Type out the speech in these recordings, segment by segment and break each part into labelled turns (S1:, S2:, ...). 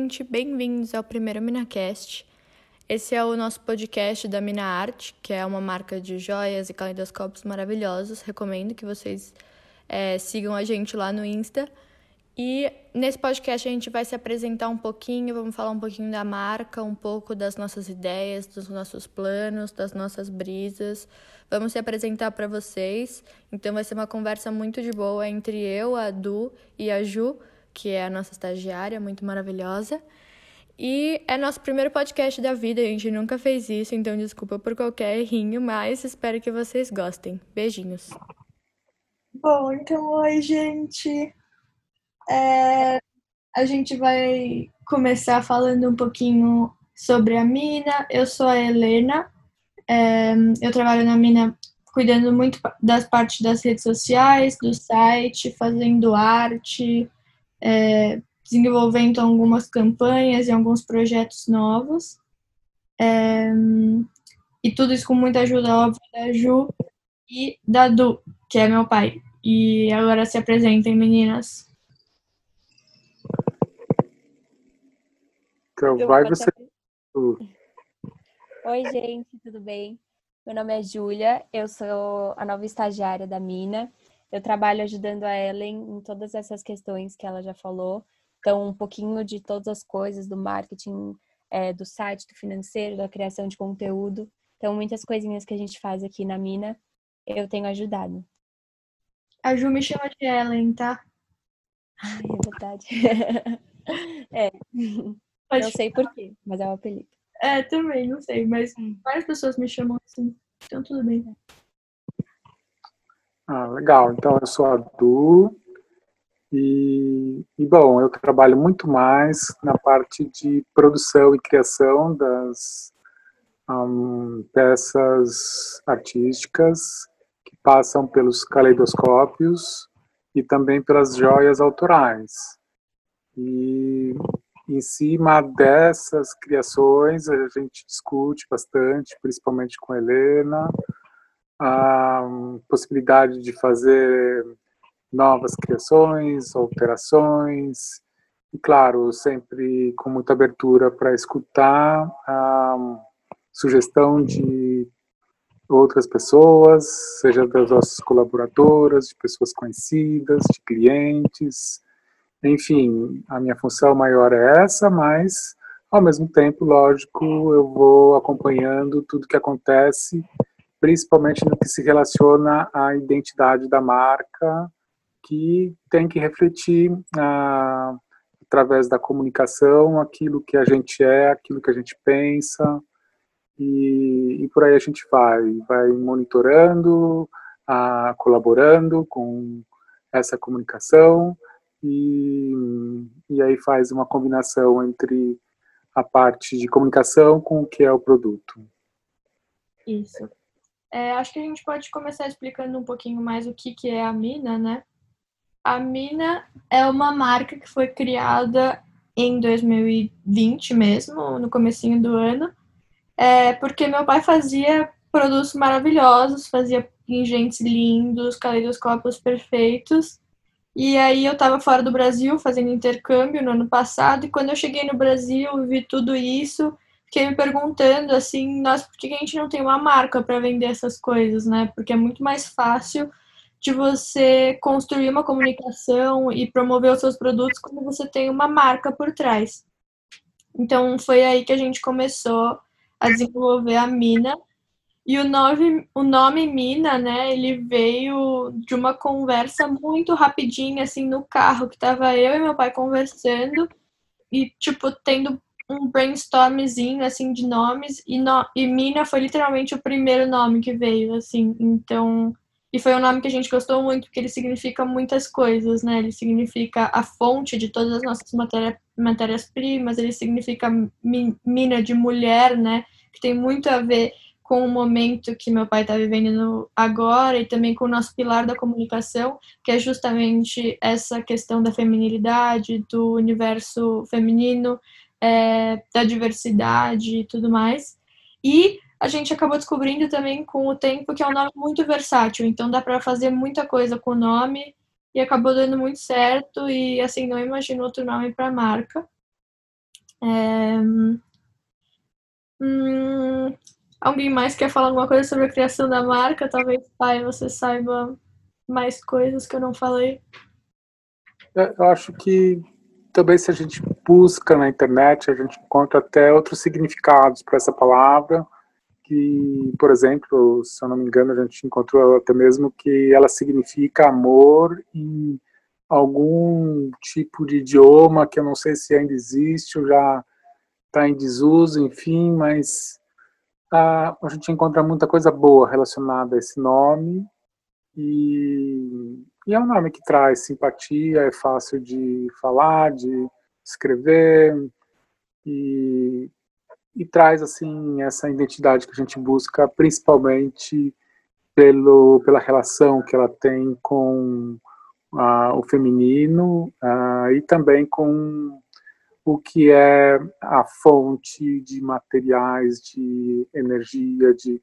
S1: gente, bem-vindos ao primeiro MinaCast. Esse é o nosso podcast da Mina Arte, que é uma marca de joias e caleidoscópios maravilhosos. Recomendo que vocês é, sigam a gente lá no Insta. E nesse podcast a gente vai se apresentar um pouquinho, vamos falar um pouquinho da marca, um pouco das nossas ideias, dos nossos planos, das nossas brisas. Vamos se apresentar para vocês. Então vai ser uma conversa muito de boa entre eu, a Du e a Ju, que é a nossa estagiária, muito maravilhosa. E é nosso primeiro podcast da vida, a gente nunca fez isso, então desculpa por qualquer errinho, mas espero que vocês gostem. Beijinhos.
S2: Bom, então, oi, gente. É, a gente vai começar falando um pouquinho sobre a Mina. Eu sou a Helena, é, eu trabalho na Mina cuidando muito das partes das redes sociais, do site, fazendo arte, é, desenvolvendo algumas campanhas e alguns projetos novos. É, e tudo isso com muita ajuda, óbvio, da Ju e da Du, que é meu pai. E agora se apresentem, meninas.
S3: Então, vai você.
S4: Oi, gente, tudo bem? Meu nome é Júlia, eu sou a nova estagiária da Mina. Eu trabalho ajudando a Ellen em todas essas questões que ela já falou. Então, um pouquinho de todas as coisas do marketing, é, do site, do financeiro, da criação de conteúdo. Então, muitas coisinhas que a gente faz aqui na Mina, eu tenho ajudado.
S2: A Ju me chama de Ellen, tá?
S4: Ai, é verdade. é. Pode não sei porquê, mas é o apelido.
S2: É, também, não sei, mas hum. várias pessoas me chamam assim, então tudo bem.
S3: Ah, legal. Então eu sou a Du e, e bom, eu trabalho muito mais na parte de produção e criação das um, peças artísticas que passam pelos caleidoscópios e também pelas joias autorais. E em cima dessas criações, a gente discute bastante, principalmente com Helena, a possibilidade de fazer novas criações, alterações, e claro, sempre com muita abertura para escutar a sugestão de outras pessoas, seja das nossas colaboradoras, de pessoas conhecidas, de clientes, enfim, a minha função maior é essa, mas ao mesmo tempo, lógico, eu vou acompanhando tudo que acontece, principalmente no que se relaciona à identidade da marca, que tem que refletir ah, através da comunicação aquilo que a gente é, aquilo que a gente pensa, e, e por aí a gente vai, vai monitorando, ah, colaborando com essa comunicação, e, e aí faz uma combinação entre a parte de comunicação com o que é o produto.
S2: Isso. É, acho que a gente pode começar explicando um pouquinho mais o que, que é a Mina, né? A Mina é uma marca que foi criada em 2020 mesmo, no comecinho do ano, é, porque meu pai fazia produtos maravilhosos, fazia pingentes lindos, caleidoscópios perfeitos, e aí eu estava fora do Brasil fazendo intercâmbio no ano passado, e quando eu cheguei no Brasil vi tudo isso, fiquei me perguntando assim, nossa, por que a gente não tem uma marca para vender essas coisas, né? Porque é muito mais fácil de você construir uma comunicação e promover os seus produtos quando você tem uma marca por trás. Então foi aí que a gente começou a desenvolver a Mina, e o nome, o nome Mina, né, ele veio de uma conversa muito rapidinha, assim, no carro, que tava eu e meu pai conversando e, tipo, tendo um brainstormzinho, assim, de nomes, e, no, e Mina foi literalmente o primeiro nome que veio, assim, então... E foi um nome que a gente gostou muito, porque ele significa muitas coisas, né? Ele significa a fonte de todas as nossas matérias-primas, ele significa mina de mulher, né? Que tem muito a ver com o momento que meu pai está vivendo agora e também com o nosso pilar da comunicação, que é justamente essa questão da feminilidade, do universo feminino, é, da diversidade e tudo mais. E a gente acabou descobrindo também com o tempo que é um nome muito versátil, então dá para fazer muita coisa com o nome e acabou dando muito certo e assim não imagino outro nome para a marca. É... Hum... Alguém mais quer falar alguma coisa sobre a criação da marca? Talvez, pai, você saiba mais coisas que eu não falei.
S3: É, eu acho que também se a gente busca na internet, a gente encontra até outros significados para essa palavra, que, por exemplo, se eu não me engano, a gente encontrou até mesmo que ela significa amor em algum tipo de idioma que eu não sei se ainda existe ou já está em desuso, enfim, mas a, a gente encontra muita coisa boa relacionada a esse nome e, e, é um nome que traz simpatia, é fácil de falar, de escrever e, e traz assim essa identidade que a gente busca, principalmente pelo, pela relação que ela tem com uh, o feminino uh, e também com o que é a fonte de materiais, de energia, de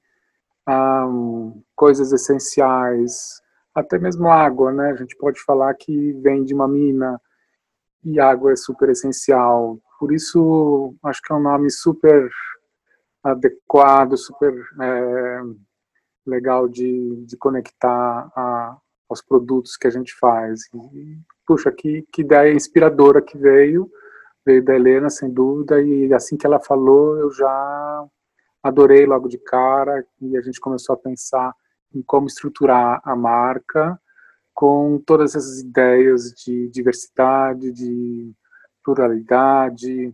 S3: coisas essenciais, até mesmo água, né? A gente pode falar que vem de uma mina e água é super essencial. Por isso, acho que é um nome super adequado, super é, legal de, de conectar a, aos produtos que a gente faz. E, puxa, que, que ideia inspiradora que veio, veio da Helena, sem dúvida, e assim que ela falou, eu já adorei logo de cara e a gente começou a pensar em como estruturar a marca com todas essas ideias de diversidade, de pluralidade,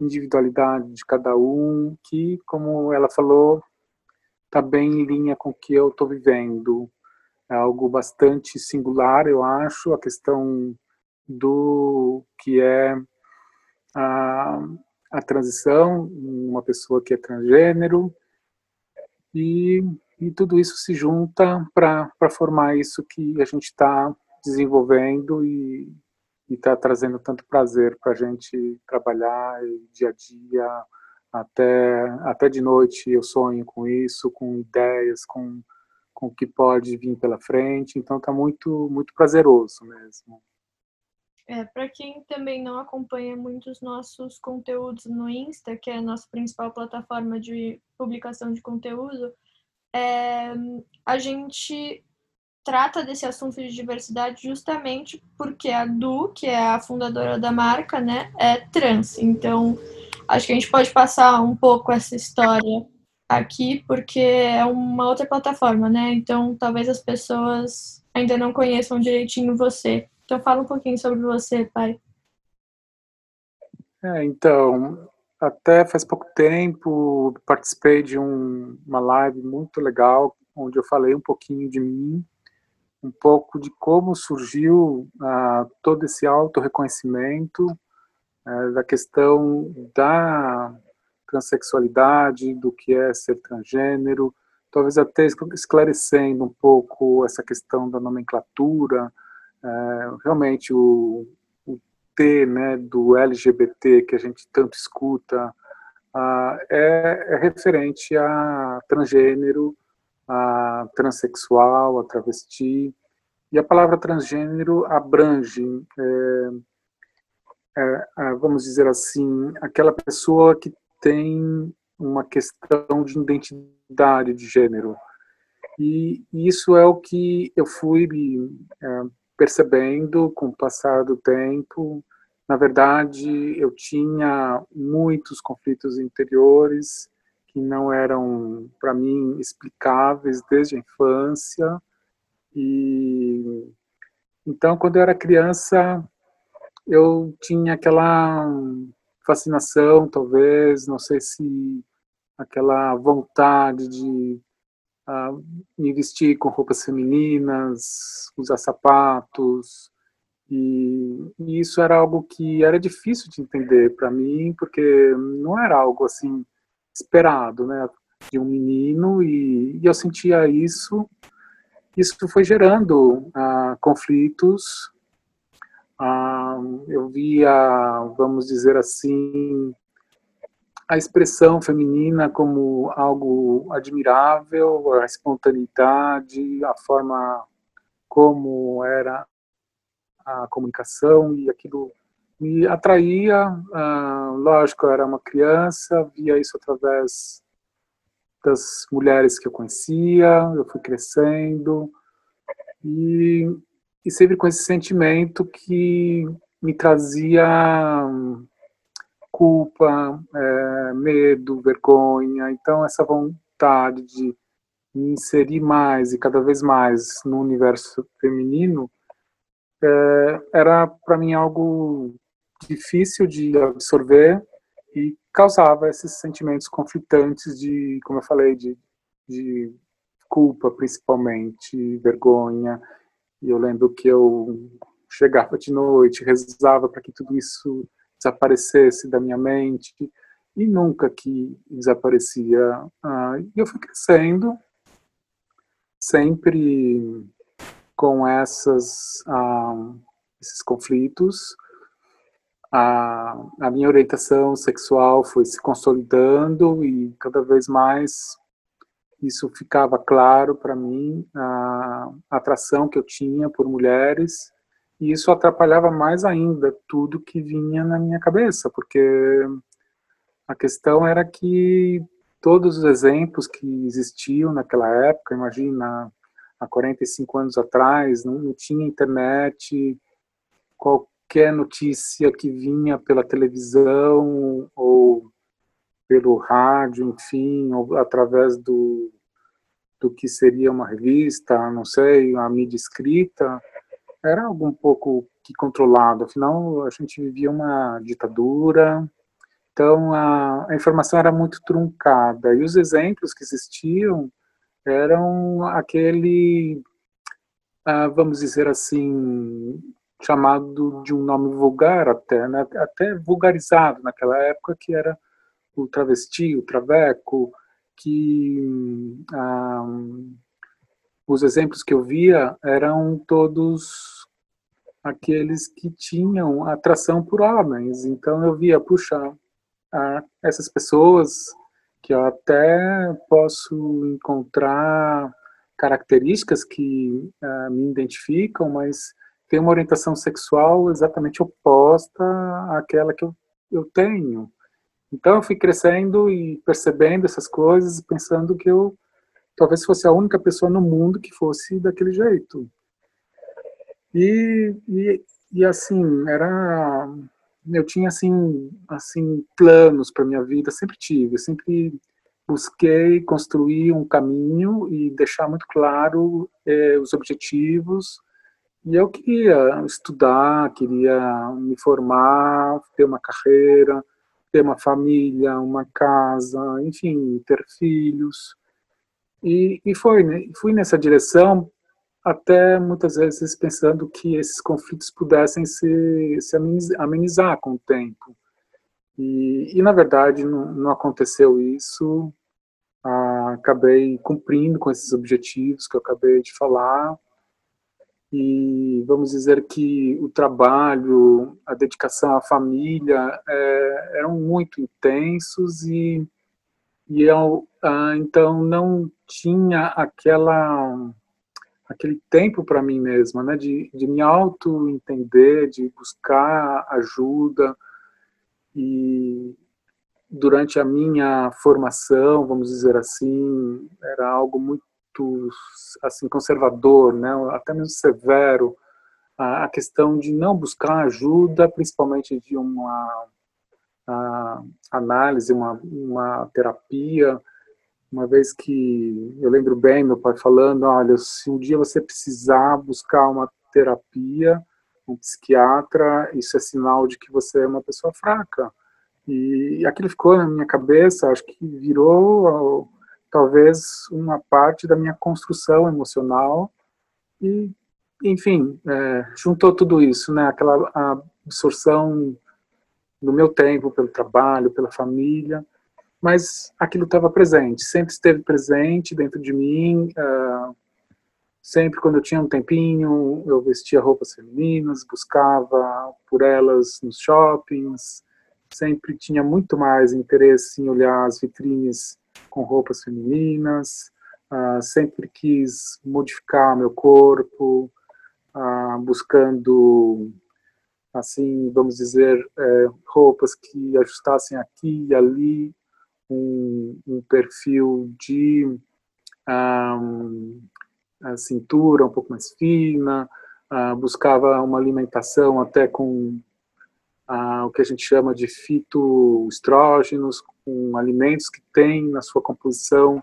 S3: individualidade de cada um, que, como ela falou, está bem em linha com o que eu estou vivendo. É algo bastante singular, eu acho, a questão do que é a, a transição, uma pessoa que é transgênero, e, e tudo isso se junta para formar isso que a gente está desenvolvendo e está trazendo tanto prazer para a gente trabalhar dia a dia, até, até de noite eu sonho com isso, com ideias, com, com o que pode vir pela frente, então está muito, muito prazeroso mesmo.
S2: É, para quem também não acompanha muitos nossos conteúdos no Insta, que é a nossa principal plataforma de publicação de conteúdo, é, a gente trata desse assunto de diversidade justamente porque a Du, que é a fundadora da marca, né, é trans. Então, acho que a gente pode passar um pouco essa história aqui, porque é uma outra plataforma, né? Então, talvez as pessoas ainda não conheçam direitinho você. Então fala um pouquinho sobre você, pai.
S3: É, então, até faz pouco tempo participei de um, uma live muito legal, onde eu falei um pouquinho de mim, um pouco de como surgiu ah, todo esse auto-reconhecimento, eh, da questão da transexualidade, do que é ser transgênero, talvez até esclarecendo um pouco essa questão da nomenclatura, é, realmente o, T né, do LGBT que a gente tanto escuta uh, é, é, referente a transgênero, a transexual, a travesti. E a palavra transgênero abrange, é, é, é vamos dizer assim, aquela pessoa que tem uma questão de identidade de gênero. E isso é o que eu fui é, percebendo com o passar do tempo. Na verdade, eu tinha muitos conflitos interiores que não eram, para mim, explicáveis desde a infância. E então, quando eu era criança, eu tinha aquela fascinação, talvez, não sei se aquela vontade de me vestir com roupas femininas, usar sapatos, e, e, isso era algo que era difícil de entender para mim, porque não era algo assim esperado, né, de um menino, e, e eu sentia isso. Isso foi gerando uh, conflitos. Uh, eu via, vamos dizer assim, a expressão feminina como algo admirável, a espontaneidade, a forma como era a comunicação e aquilo me atraía, uh, lógico, eu era uma criança, via isso através das mulheres que eu conhecia, eu fui crescendo, e, e sempre com esse sentimento que me trazia culpa, é, medo, vergonha. Então, essa vontade de me inserir mais e cada vez mais no universo feminino é, era para mim algo difícil de absorver e causava esses sentimentos conflitantes de, como eu falei, de, de culpa principalmente, vergonha. E eu lembro que eu chegava de noite, rezava para que tudo isso desaparecesse da minha mente e nunca que desaparecia. Ah, e eu fui crescendo, sempre com essas, ah, esses conflitos. A, a minha orientação sexual foi se consolidando e cada vez mais isso ficava claro para mim, a atração que eu tinha por mulheres e isso atrapalhava mais ainda tudo que vinha na minha cabeça, porque a questão era que todos os exemplos que existiam naquela época, imagina, há 45 anos atrás, não, não tinha internet, qualquer notícia que vinha pela televisão ou pelo rádio, enfim, ou através do, do que seria uma revista, não sei, a mídia escrita, era algo um pouco que controlado, afinal a gente vivia uma ditadura, então a, a informação era muito truncada e os exemplos que existiam eram aquele, ah, vamos dizer assim, chamado de um nome vulgar até, né? até vulgarizado naquela época, que era o travesti, o traveco, que ah, os exemplos que eu via eram todos aqueles que tinham atração por homens. Então eu via, puxa, essas pessoas que eu até posso encontrar características que uh, me identificam, mas tem uma orientação sexual exatamente oposta àquela que eu, eu tenho. Então eu fui crescendo e percebendo essas coisas, pensando que eu talvez fosse a única pessoa no mundo que fosse daquele jeito. E, e, e assim, era eu tinha assim, assim planos para minha vida, sempre tive, sempre busquei construir um caminho e deixar muito claro eh, os objetivos. E eu queria estudar, queria me formar, ter uma carreira, ter uma família, uma casa, enfim, ter filhos. E, e foi, né? fui nessa direção até muitas vezes pensando que esses conflitos pudessem se, se amenizar com o tempo. E, e na verdade não, não aconteceu isso. Ah, acabei cumprindo com esses objetivos que eu acabei de falar. E vamos dizer que o trabalho, a dedicação à família é, eram muito intensos e, e eu ah, então não tinha aquela aquele tempo para mim mesma, né, de, de me auto entender, de buscar ajuda. E durante a minha formação, vamos dizer assim, era algo muito assim conservador, né, até mesmo severo, a, a questão de não buscar ajuda, principalmente de uma análise, uma, uma terapia, uma vez que eu lembro bem meu pai falando, olha, se um dia você precisar buscar uma terapia, um psiquiatra, isso é sinal de que você é uma pessoa fraca. E aquilo ficou na minha cabeça, acho que virou talvez uma parte da minha construção emocional e, enfim, é, juntou tudo isso, né? Aquela absorção do meu tempo pelo trabalho, pela família, mas aquilo estava presente, sempre esteve presente dentro de mim. Uh, sempre quando eu tinha um tempinho, eu vestia roupas femininas, buscava por elas nos shoppings. Sempre tinha muito mais interesse em olhar as vitrines com roupas femininas. Uh, sempre quis modificar meu corpo, uh, buscando assim, vamos dizer, é, roupas que ajustassem aqui e ali, um, um perfil de um, cintura um pouco mais fina, uh, buscava uma alimentação até com uh, o que a gente chama de fitoestrógenos, com alimentos que têm na sua composição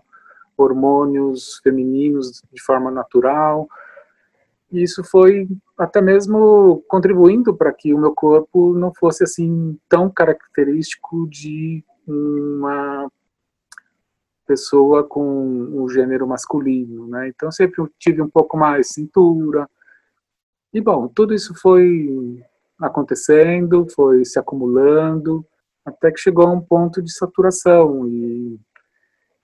S3: hormônios femininos de forma natural. E isso foi até mesmo contribuindo para que o meu corpo não fosse assim tão característico de uma pessoa com o gênero masculino, né? Então sempre tive um pouco mais cintura. E bom, tudo isso foi acontecendo, foi se acumulando, até que chegou a um ponto de saturação e,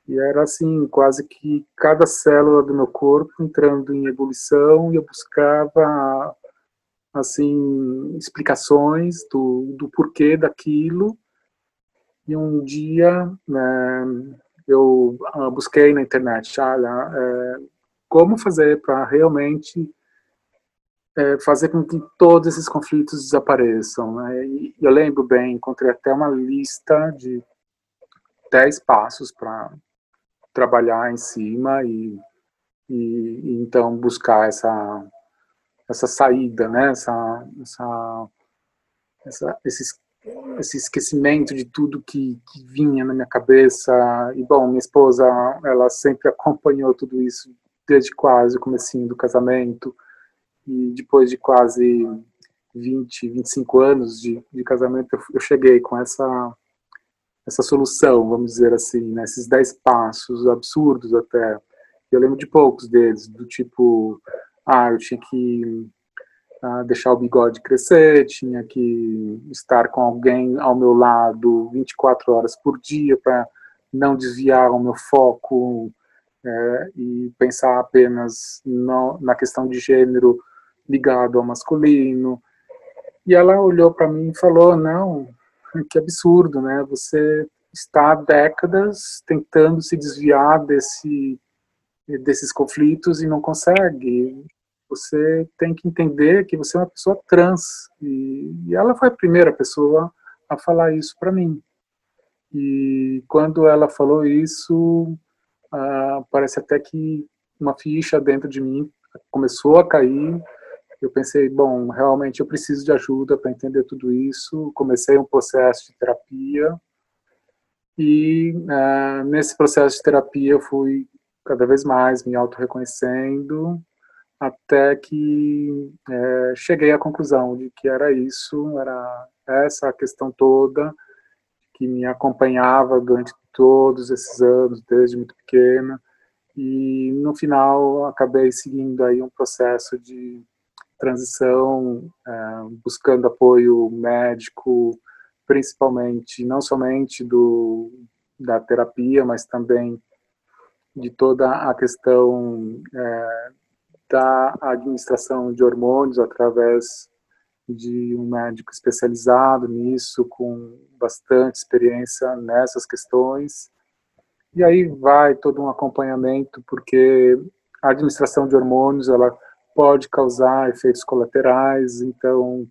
S3: e era assim, quase que cada célula do meu corpo entrando em ebulição e eu buscava assim explicações do, do porquê daquilo e um dia né, eu uh, busquei na internet, olha, é, como fazer para realmente é, fazer com que todos esses conflitos desapareçam. Né? E eu lembro bem, encontrei até uma lista de 10 passos para trabalhar em cima e, e, e, então buscar essa, essa saída, né? essa, essa, essa, esses esse esquecimento de tudo que, que, vinha na minha cabeça. E, bom, minha esposa, ela sempre acompanhou tudo isso desde quase o comecinho do casamento. E depois de quase 20, 25 anos de, de casamento, eu, eu, cheguei com essa essa solução, vamos dizer assim, né? esses 10 passos absurdos até. Eu lembro de poucos deles, do tipo, ah, eu tinha que deixar o bigode crescer, tinha que estar com alguém ao meu lado 24 horas por dia para não desviar o meu foco é, e pensar apenas no, na questão de gênero ligado ao masculino. E ela olhou para mim e falou: Não, que absurdo, né? Você está há décadas tentando se desviar desse, desses conflitos e não consegue você tem que entender que você é uma pessoa trans. E, e ela foi a primeira pessoa a falar isso para mim. E quando ela falou isso, parece até que uma ficha dentro de mim começou a cair. Eu pensei, bom, realmente eu preciso de ajuda para entender tudo isso. Comecei um processo de terapia. E nesse processo de terapia eu fui cada vez mais me auto-reconhecendo até que é, cheguei à conclusão de que era isso, era essa a questão toda que me acompanhava durante todos esses anos, desde muito pequena, e no final acabei seguindo aí um processo de transição, é, buscando apoio médico, principalmente, não somente do, da terapia, mas também de toda a questão é, da administração de hormônios através de um médico especializado nisso, com bastante experiência nessas questões. E aí vai todo um acompanhamento, porque a administração de hormônios ela pode causar efeitos colaterais, então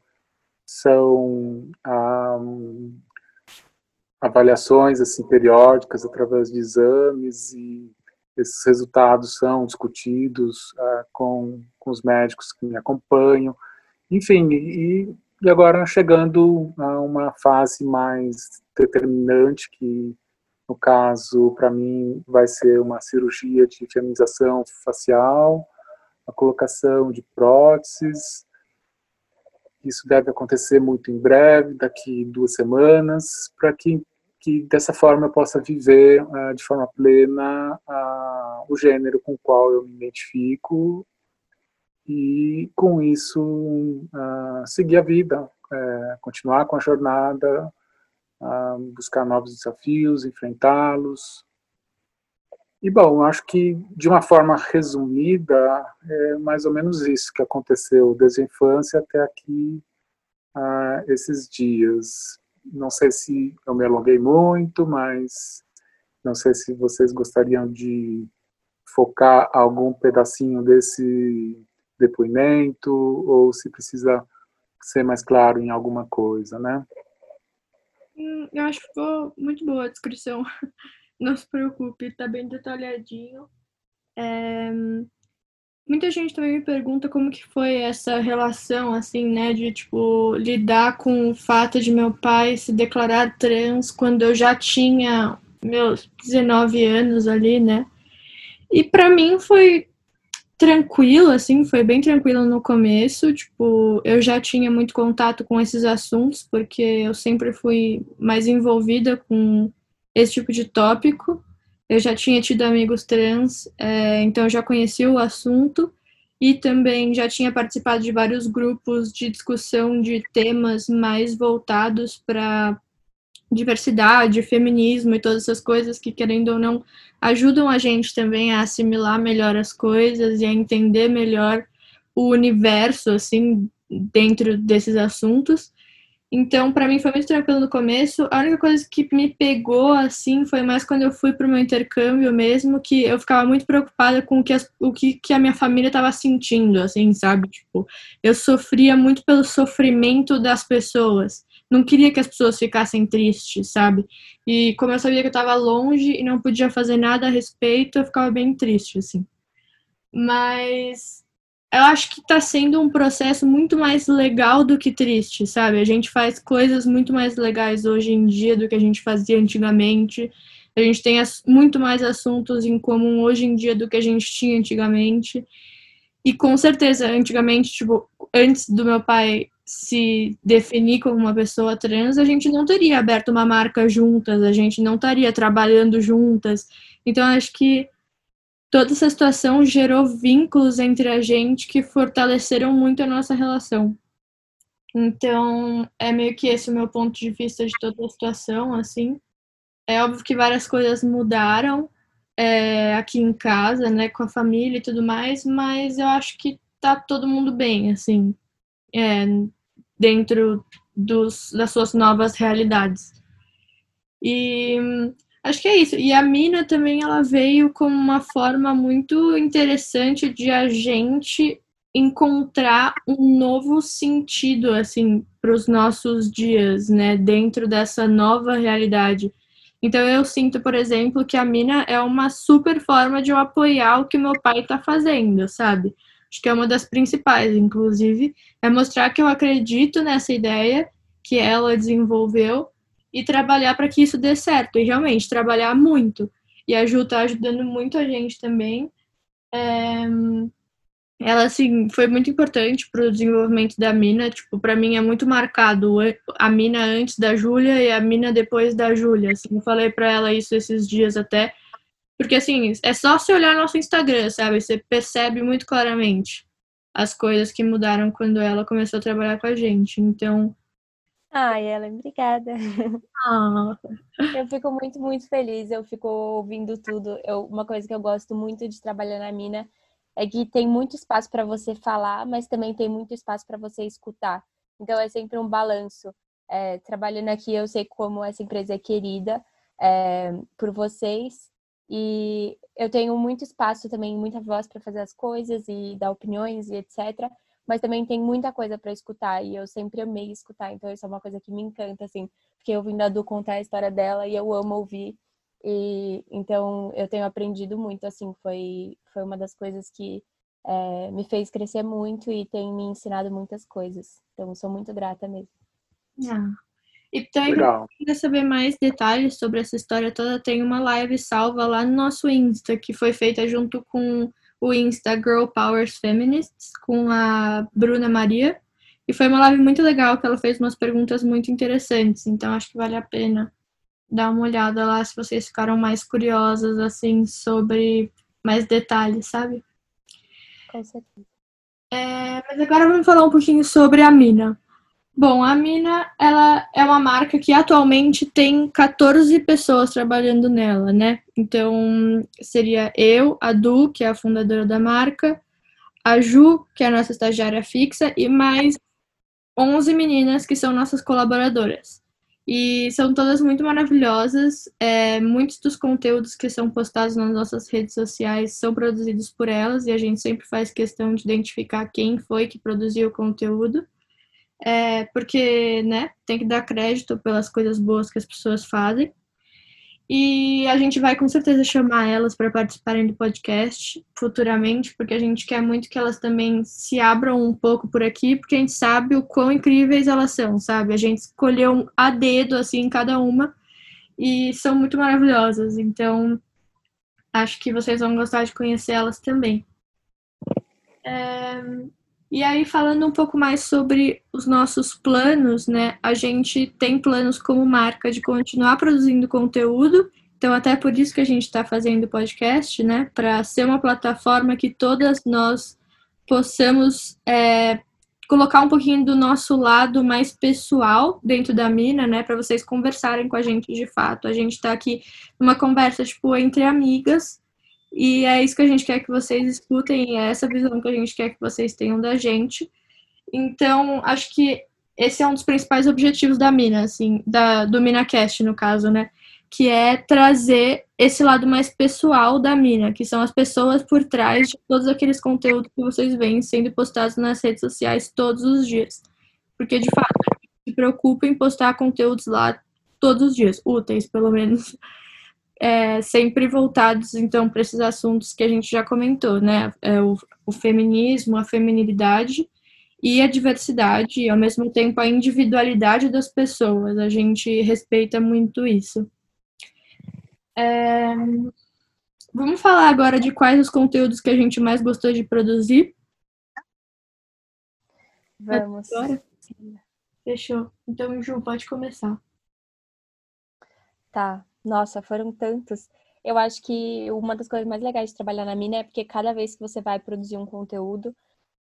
S3: são avaliações assim periódicas através de exames e esses resultados são discutidos uh, com, com os médicos que me acompanham, enfim, e, e agora chegando a uma fase mais determinante, que no caso, para mim, vai ser uma cirurgia de feminização facial, a colocação de próteses, isso deve acontecer muito em breve, daqui duas semanas, para que que dessa forma eu possa viver uh, de forma plena uh, o gênero com o qual eu me identifico e com isso uh, seguir a vida, eh, continuar com a jornada, buscar novos desafios, enfrentá-los. E bom, acho que de uma forma resumida é mais ou menos isso que aconteceu desde a infância até aqui esses dias não sei se eu me alonguei muito, mas não sei se vocês gostariam de focar algum pedacinho desse depoimento ou se precisa ser mais claro em alguma coisa, né?
S2: Hum, eu acho que ficou muito boa a descrição. Não se preocupe, tá bem detalhadinho. É... Muita gente também me pergunta como que foi essa relação, assim, né, de, tipo, lidar com o fato de meu pai se declarar trans quando eu já tinha meus 19 anos ali, né? E para mim foi tranquilo, assim, foi bem tranquilo no começo. Tipo, eu já tinha muito contato com esses assuntos, porque eu sempre fui mais envolvida com esse tipo de tópico. Eu já tinha tido amigos trans, é, então já conhecia o assunto e também já tinha participado de vários grupos de discussão de temas mais voltados para diversidade, feminismo e todas essas coisas que, querendo ou não, ajudam a gente também a assimilar melhor as coisas e a entender melhor o universo, assim, dentro desses assuntos. Então, para mim foi muito tranquilo no começo. A única coisa que me pegou assim foi mais quando eu fui para meu intercâmbio mesmo, que eu ficava muito preocupada com o que, as, o que, que a minha família estava sentindo, assim, sabe? Tipo, eu sofria muito pelo sofrimento das pessoas. Não queria que as pessoas ficassem tristes, sabe? E como eu sabia que eu estava longe e não podia fazer nada a respeito, eu ficava bem triste, assim. Mas eu acho que está sendo um processo muito mais legal do que triste, sabe? A gente faz coisas muito mais legais hoje em dia do que a gente fazia antigamente. A gente tem muito mais assuntos em comum hoje em dia do que a gente tinha antigamente. E com certeza, antigamente, tipo, antes do meu pai se definir como uma pessoa trans, a gente não teria aberto uma marca juntas, a gente não estaria trabalhando juntas. Então, acho que toda essa situação gerou vínculos entre a gente que fortaleceram muito a nossa relação. Então, é meio que esse o meu ponto de vista de toda a situação, assim. É óbvio que várias coisas mudaram é, aqui em casa, né, com a família e tudo mais, mas eu acho que tá todo mundo bem, assim, é, dentro dos, das suas novas realidades. E Acho que é isso. E a mina também ela veio como uma forma muito interessante de a gente encontrar um novo sentido assim para os nossos dias, né, dentro dessa nova realidade. Então eu sinto, por exemplo, que a mina é uma super forma de eu apoiar o que meu pai está fazendo, sabe? Acho que é uma das principais, inclusive, é mostrar que eu acredito nessa ideia que ela desenvolveu e trabalhar para que isso dê certo. E realmente, trabalhar muito. E a Ju tá ajudando muito a gente também. É... Ela, assim, foi muito importante para o desenvolvimento da Mina. Tipo, para mim é muito marcado a Mina antes da Júlia e a Mina depois da Júlia. Assim, eu falei para ela isso esses dias até. Porque, assim, é só se olhar nosso Instagram, sabe? Você percebe muito claramente as coisas que mudaram quando ela começou a trabalhar com a gente. Então,
S4: Ai, Ellen, obrigada.
S2: Ah.
S4: Eu fico muito, muito feliz. Eu fico ouvindo tudo. Eu, uma coisa que eu gosto muito de trabalhar na mina é que tem muito espaço para você falar, mas também tem muito espaço para você escutar. Então é sempre um balanço. É, trabalhando aqui, eu sei como essa empresa é querida é, por vocês e eu tenho muito espaço também, muita voz para fazer as coisas e dar opiniões e etc mas também tem muita coisa para escutar e eu sempre amei escutar, então isso é uma coisa que me encanta, assim, porque eu vim da Du contar a história dela e eu amo ouvir, e então eu tenho aprendido muito, assim, foi, foi uma das coisas que é, me fez crescer muito e tem me ensinado muitas coisas, então sou muito grata mesmo.
S2: Ah. E também, então, quer saber mais detalhes sobre essa história toda, tem uma live salva lá no nosso Insta, que foi feita junto com o Insta Girl Powers Feminists com a Bruna Maria. E foi uma live muito legal, que ela fez umas perguntas muito interessantes. Então acho que vale a pena dar uma olhada lá se vocês ficaram mais curiosas, assim, sobre mais detalhes, sabe?
S4: Com certeza.
S2: É, mas agora vamos falar um pouquinho sobre a Mina. Bom, a Mina, ela é uma marca que atualmente tem 14 pessoas trabalhando nela, né? Então, seria eu, a Du, que é a fundadora da marca, a Ju, que é a nossa estagiária fixa, e mais 11 meninas que são nossas colaboradoras. E são todas muito maravilhosas. É, muitos dos conteúdos que são postados nas nossas redes sociais são produzidos por elas, e a gente sempre faz questão de identificar quem foi que produziu o conteúdo. É, porque, né, tem que dar crédito pelas coisas boas que as pessoas fazem. E a gente vai com certeza chamar elas para participarem do podcast futuramente, porque a gente quer muito que elas também se abram um pouco por aqui, porque a gente sabe o quão incríveis elas são, sabe? A gente escolheu a dedo, assim, cada uma, e são muito maravilhosas. Então, acho que vocês vão gostar de conhecer elas também. É... E aí, falando um pouco mais sobre os nossos planos, né? A gente tem planos como marca de continuar produzindo conteúdo. Então, até por isso que a gente está fazendo o podcast, né? Para ser uma plataforma que todas nós possamos é, colocar um pouquinho do nosso lado mais pessoal dentro da mina, né? Para vocês conversarem com a gente de fato. A gente está aqui numa conversa, tipo, entre amigas e é isso que a gente quer que vocês escutem, é essa visão que a gente quer que vocês tenham da gente. Então, acho que esse é um dos principais objetivos da Mina, assim, da, do MinaCast, no caso, né? Que é trazer esse lado mais pessoal da Mina, que são as pessoas por trás de todos aqueles conteúdos que vocês veem sendo postados nas redes sociais todos os dias. Porque, de fato, se preocupa em postar conteúdos lá todos os dias, úteis, pelo menos é, sempre voltados, então, para esses assuntos que a gente já comentou, né? É, o, o feminismo, a feminilidade e a diversidade, e ao mesmo tempo a individualidade das pessoas. A gente respeita muito isso. É... Vamos falar agora de quais os conteúdos que a gente mais gostou de produzir?
S4: Vamos. Agora?
S2: Fechou. Então, Ju, pode começar.
S4: Tá. Nossa, foram tantos. Eu acho que uma das coisas mais legais de trabalhar na Mina é porque cada vez que você vai produzir um conteúdo,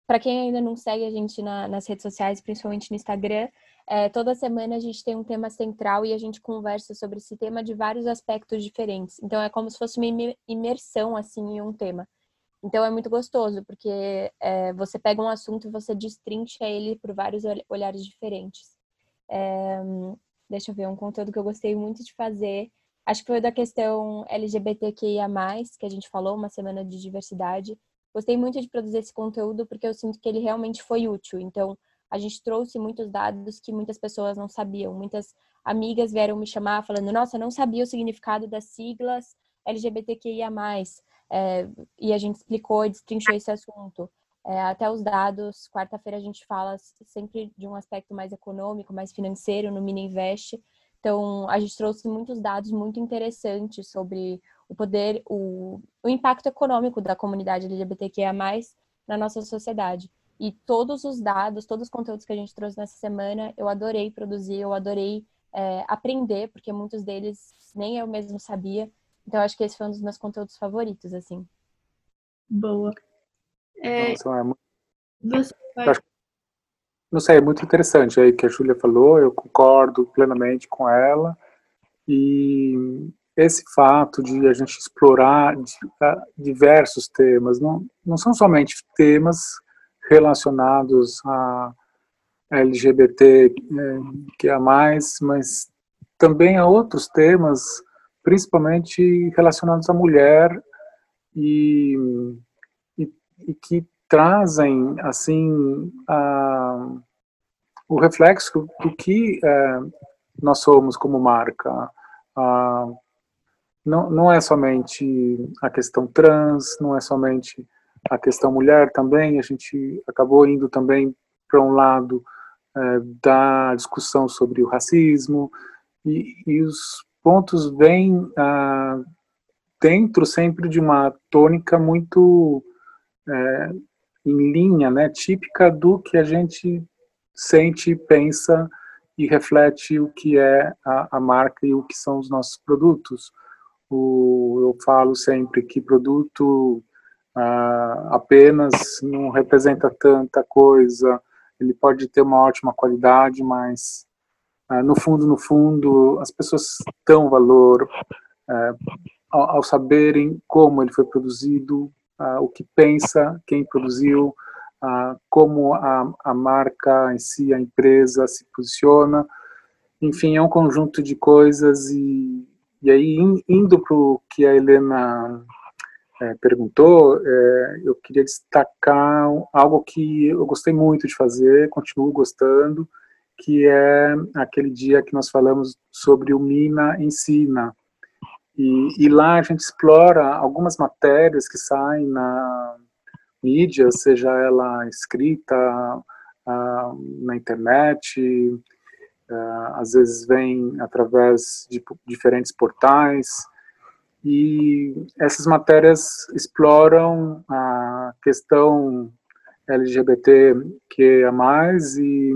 S4: para quem ainda não segue a gente na, nas redes sociais, principalmente no Instagram, é, toda semana a gente tem um tema central e a gente conversa sobre esse tema de vários aspectos diferentes. Então é como se fosse uma imersão assim em um tema. Então é muito gostoso porque é, você pega um assunto e você destrincha ele por vários olhares diferentes. É, deixa eu ver um conteúdo que eu gostei muito de fazer Acho que foi da questão LGBTQIA, que a gente falou, uma semana de diversidade. Gostei muito de produzir esse conteúdo porque eu sinto que ele realmente foi útil. Então, a gente trouxe muitos dados que muitas pessoas não sabiam. Muitas amigas vieram me chamar falando: Nossa, não sabia o significado das siglas LGBTQIA. É, e a gente explicou e destrinchou esse assunto. É, até os dados, quarta-feira a gente fala sempre de um aspecto mais econômico, mais financeiro no Mini Invest. Então, a gente trouxe muitos dados muito interessantes sobre o poder, o, o impacto econômico da comunidade LGBTQIA+, na nossa sociedade. E todos os dados, todos os conteúdos que a gente trouxe nessa semana, eu adorei produzir, eu adorei é, aprender, porque muitos deles nem eu mesmo sabia. Então, acho que esse foi um dos meus conteúdos favoritos, assim.
S2: Boa. É...
S3: Nossa, é muito... Você vai... Não sei, é muito interessante aí que a Júlia falou, eu concordo plenamente com ela. E esse fato de a gente explorar diversos temas, não, não são somente temas relacionados a LGBT que é mais, mas também a outros temas, principalmente relacionados à mulher e, e, e que trazem assim a, o reflexo do que é, nós somos como marca. A, não, não é somente a questão trans, não é somente a questão mulher também, a gente acabou indo também para um lado é, da discussão sobre o racismo, e, e os pontos vêm ah, dentro sempre de uma tônica muito é, em linha, né, típica do que a gente sente, pensa e reflete o que é a, a marca e o que são os nossos produtos. O, eu falo sempre que produto ah, apenas não representa tanta coisa, ele pode ter uma ótima qualidade, mas ah, no fundo, no fundo, as pessoas dão valor ah, ao, ao saberem como ele foi produzido, uh, o que pensa, quem produziu, uh, como a, a marca em si, a empresa se posiciona. Enfim, é um conjunto de coisas e, e aí indo para o que a Helena é, perguntou, é, eu queria destacar algo que eu gostei muito de fazer, continuo gostando, que é aquele dia que nós falamos sobre o Mina Ensina. E, e lá a gente explora algumas matérias que saem na mídia, seja ela escrita uh, na internet, uh, às vezes vem através de diferentes portais, e essas matérias exploram a questão LGBT que é mais e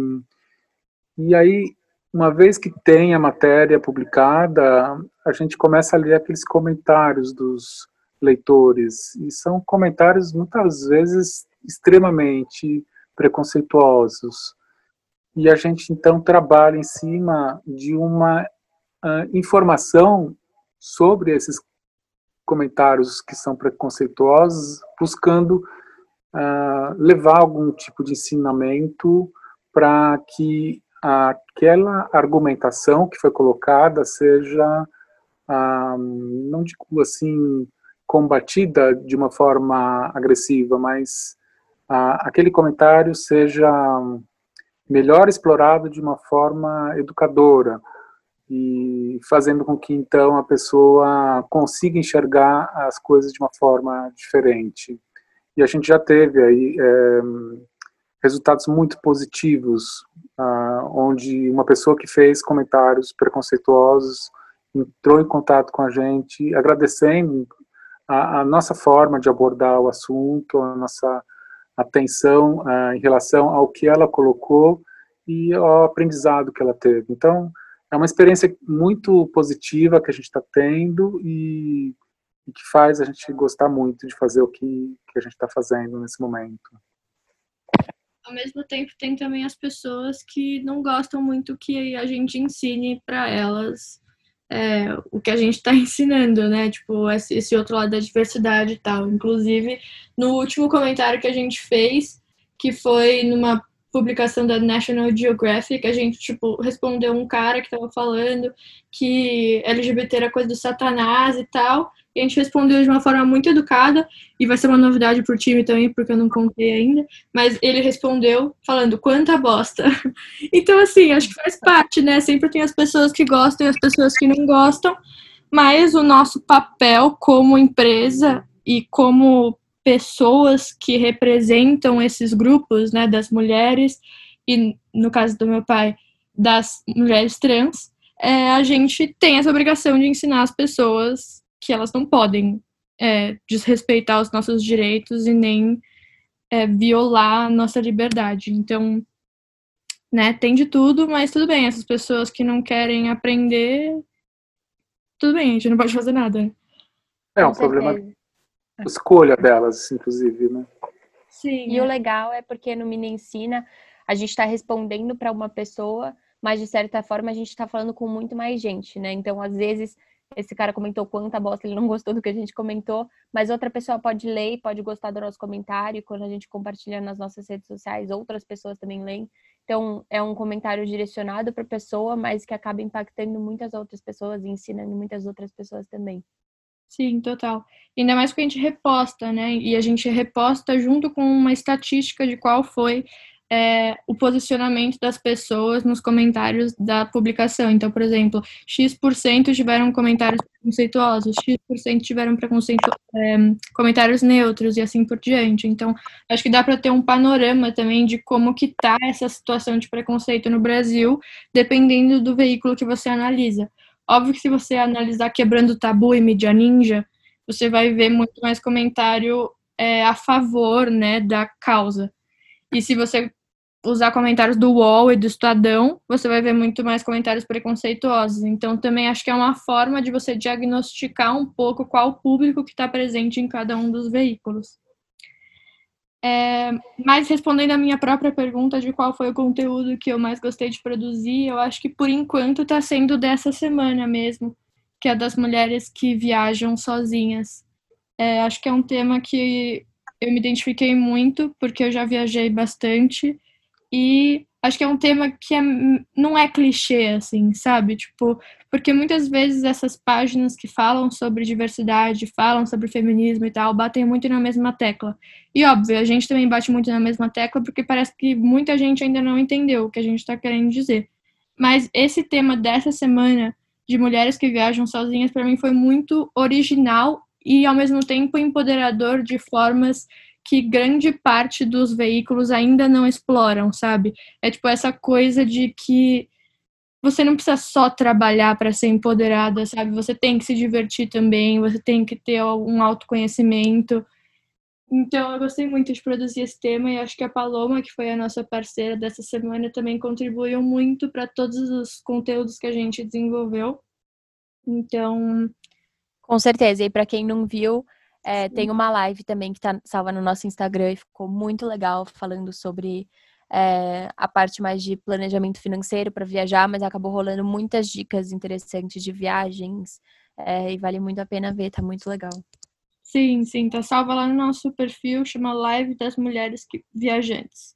S3: e aí uma vez que tem a matéria publicada a gente começa a ler aqueles comentários dos leitores. E são comentários muitas vezes extremamente preconceituosos. E a gente então trabalha em cima de uma uh, informação sobre esses comentários que são preconceituosos, buscando uh, levar algum tipo de ensinamento para que aquela argumentação que foi colocada seja, uh, não digo assim, combatida de uma forma agressiva, mas uh, aquele comentário seja melhor explorado de uma forma educadora, e fazendo com que então a pessoa consiga enxergar as coisas de uma forma diferente. E a gente já teve aí é, resultados muito positivos, ah, onde uma pessoa que fez comentários preconceituosos entrou em contato com a gente, agradecendo a, a nossa forma de abordar o assunto, a nossa atenção ah, em relação ao que ela colocou e ao aprendizado que ela teve. Então, é uma experiência muito positiva que a gente está tendo e, e, que faz a gente gostar muito de fazer o que, que a gente está fazendo nesse momento.
S2: Ao mesmo tempo, tem também as pessoas que não gostam muito que a gente ensine para elas é, o que a gente está ensinando, né? Tipo, esse, outro lado da diversidade e tal. Inclusive, no último comentário que a gente fez, que foi numa publicação da National Geographic, a gente, tipo, respondeu um cara que tava falando que LGBT era coisa do satanás e tal, e a gente respondeu de uma forma muito educada, e vai ser uma novidade pro time também, porque eu não contei ainda, mas ele respondeu falando, quanta bosta. então, assim, acho que faz parte, né? Sempre tem as pessoas que gostam e as pessoas que não gostam, mas o nosso papel como empresa e como pessoas que representam esses grupos, né, das mulheres e no caso do meu pai, das mulheres trans, é, a gente tem essa obrigação de ensinar as pessoas que elas não podem é, desrespeitar os nossos direitos e nem é, violar a nossa liberdade. Então, né, tem de tudo, mas tudo bem, essas pessoas que não querem aprender, tudo bem, a gente não pode fazer nada.
S3: É um problema escolha delas, inclusive, né?
S4: Sim. E o legal é porque no Mina Ensina a gente está respondendo para uma pessoa, mas de certa forma a gente está falando com muito mais gente, né? Então, às vezes, esse cara comentou quanta bosta, ele não gostou do que a gente comentou, mas outra pessoa pode ler, pode gostar do nosso comentário, quando a gente compartilha nas nossas redes sociais, outras pessoas também leem. Então, é um comentário direcionado para a pessoa, mas que acaba impactando muitas outras pessoas e ensinando muitas outras pessoas também.
S2: Sim, total. Ainda mais que a gente reposta, né? E a gente reposta junto com uma estatística de qual foi é, o posicionamento das pessoas nos comentários da publicação. Então, por exemplo, X% tiveram comentários preconceituosos, X% tiveram preconceito, é, comentários neutros e assim por diante. Então, acho que dá para ter um panorama também de como que tá essa situação de preconceito no Brasil, dependendo do veículo que você analisa. Óbvio que se você analisar Quebrando Tabu e Mídia Ninja, você vai ver muito mais comentário é, a favor né, da causa. E se você usar comentários do UOL e do Estadão, você vai ver muito mais comentários preconceituosos. Então, também acho que é uma forma de você diagnosticar um pouco qual o público que está presente em cada um dos veículos. É, mas respondendo a minha própria pergunta de qual foi o conteúdo que eu mais gostei de produzir, eu acho que por enquanto está sendo dessa semana mesmo, que é das mulheres que viajam sozinhas. É, acho que é um tema que eu me identifiquei muito, porque eu já viajei bastante, e acho que é um tema que é, não é clichê, assim, sabe? Tipo, porque muitas vezes essas páginas que falam sobre diversidade, falam sobre feminismo e tal, batem muito na mesma tecla. E óbvio, a gente também bate muito na mesma tecla porque parece que muita gente ainda não entendeu o que a gente está querendo dizer. Mas esse tema dessa semana de mulheres que viajam sozinhas para mim foi muito original e ao mesmo tempo empoderador de formas que grande parte dos veículos ainda não exploram, sabe? É tipo essa coisa de que você não precisa só trabalhar para ser empoderada, sabe? Você tem que se divertir também, você tem que ter um autoconhecimento. Então, eu gostei muito de produzir esse tema e acho que a Paloma, que foi a nossa parceira dessa semana, também contribuiu muito para todos os conteúdos que a gente desenvolveu. Então.
S4: Com certeza. E para quem não viu, é, tem uma live também que está salva no nosso Instagram e ficou muito legal falando sobre é, a parte mais de planejamento financeiro para viajar, mas acabou rolando muitas dicas interessantes de viagens é, e vale muito a pena ver, tá muito legal.
S2: Sim, sim, tá salva lá no nosso perfil, chama Live das Mulheres que... Viajantes.